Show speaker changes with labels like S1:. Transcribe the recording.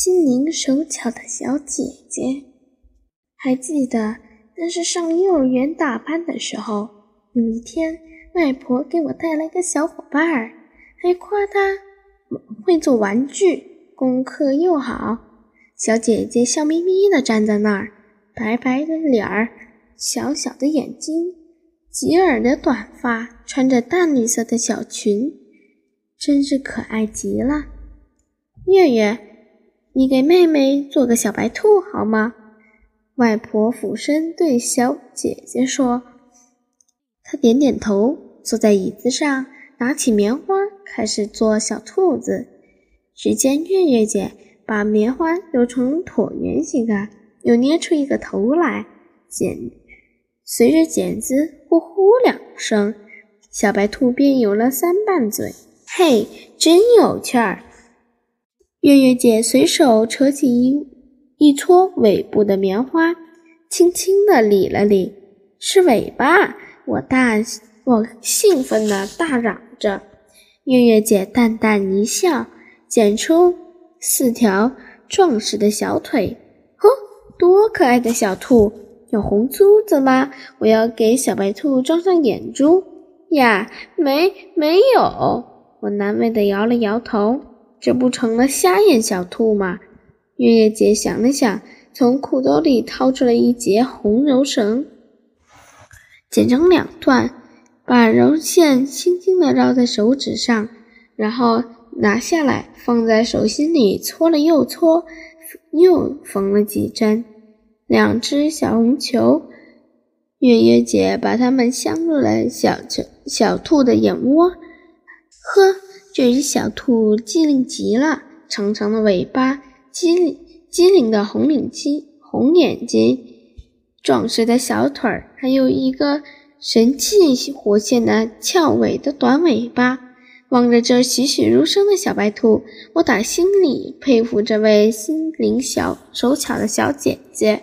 S1: 心灵手巧的小姐姐。还记得那是上幼儿园大班的时候，有一天，外婆给我带来个小伙伴儿，还夸他会做玩具，功课又好。小姐姐笑眯眯地站在那儿，白白的脸儿，小小的眼睛，及耳的短发，穿着淡绿色的小裙，真是可爱极了。月月。你给妹妹做个小白兔好吗？外婆俯身对小姐姐说。她点点头，坐在椅子上，拿起棉花开始做小兔子。只见月月姐把棉花揉成椭圆形的，又捏出一个头来，剪随着剪子呼呼两声，小白兔便有了三瓣嘴。嘿，真有趣儿！月月姐随手扯起一一撮尾部的棉花，轻轻地理了理，是尾巴！我大我兴奋地大嚷着。月月姐淡淡一笑，剪出四条壮实的小腿。呵，多可爱的小兔！有红珠子吗？我要给小白兔装上眼珠。呀，没没有！我难为的摇了摇头。这不成了瞎眼小兔吗？月月姐想了想，从裤兜里掏出了一截红柔绳，剪成两段，把柔线轻轻地绕在手指上，然后拿下来放在手心里搓了又搓，又缝了几针。两只小红球，月月姐把它们镶入了小球小兔的眼窝。呵。这只小兔机灵极了，长长的尾巴，机灵机灵的红领巾、红眼睛，壮实的小腿儿，还有一个神气活现的翘尾的短尾巴。望着这栩栩如生的小白兔，我打心里佩服这位心灵小手巧的小姐姐。